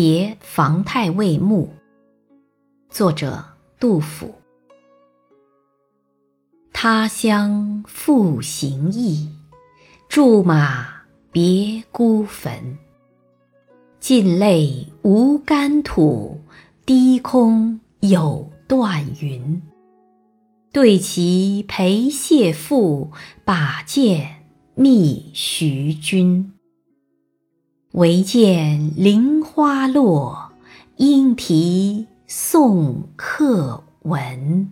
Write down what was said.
别房太尉墓。作者杜甫。他乡复行意，驻马别孤坟。尽泪无干土，低空有断云。对棋陪谢父，把剑觅徐君。唯见菱花落，莺啼送客闻。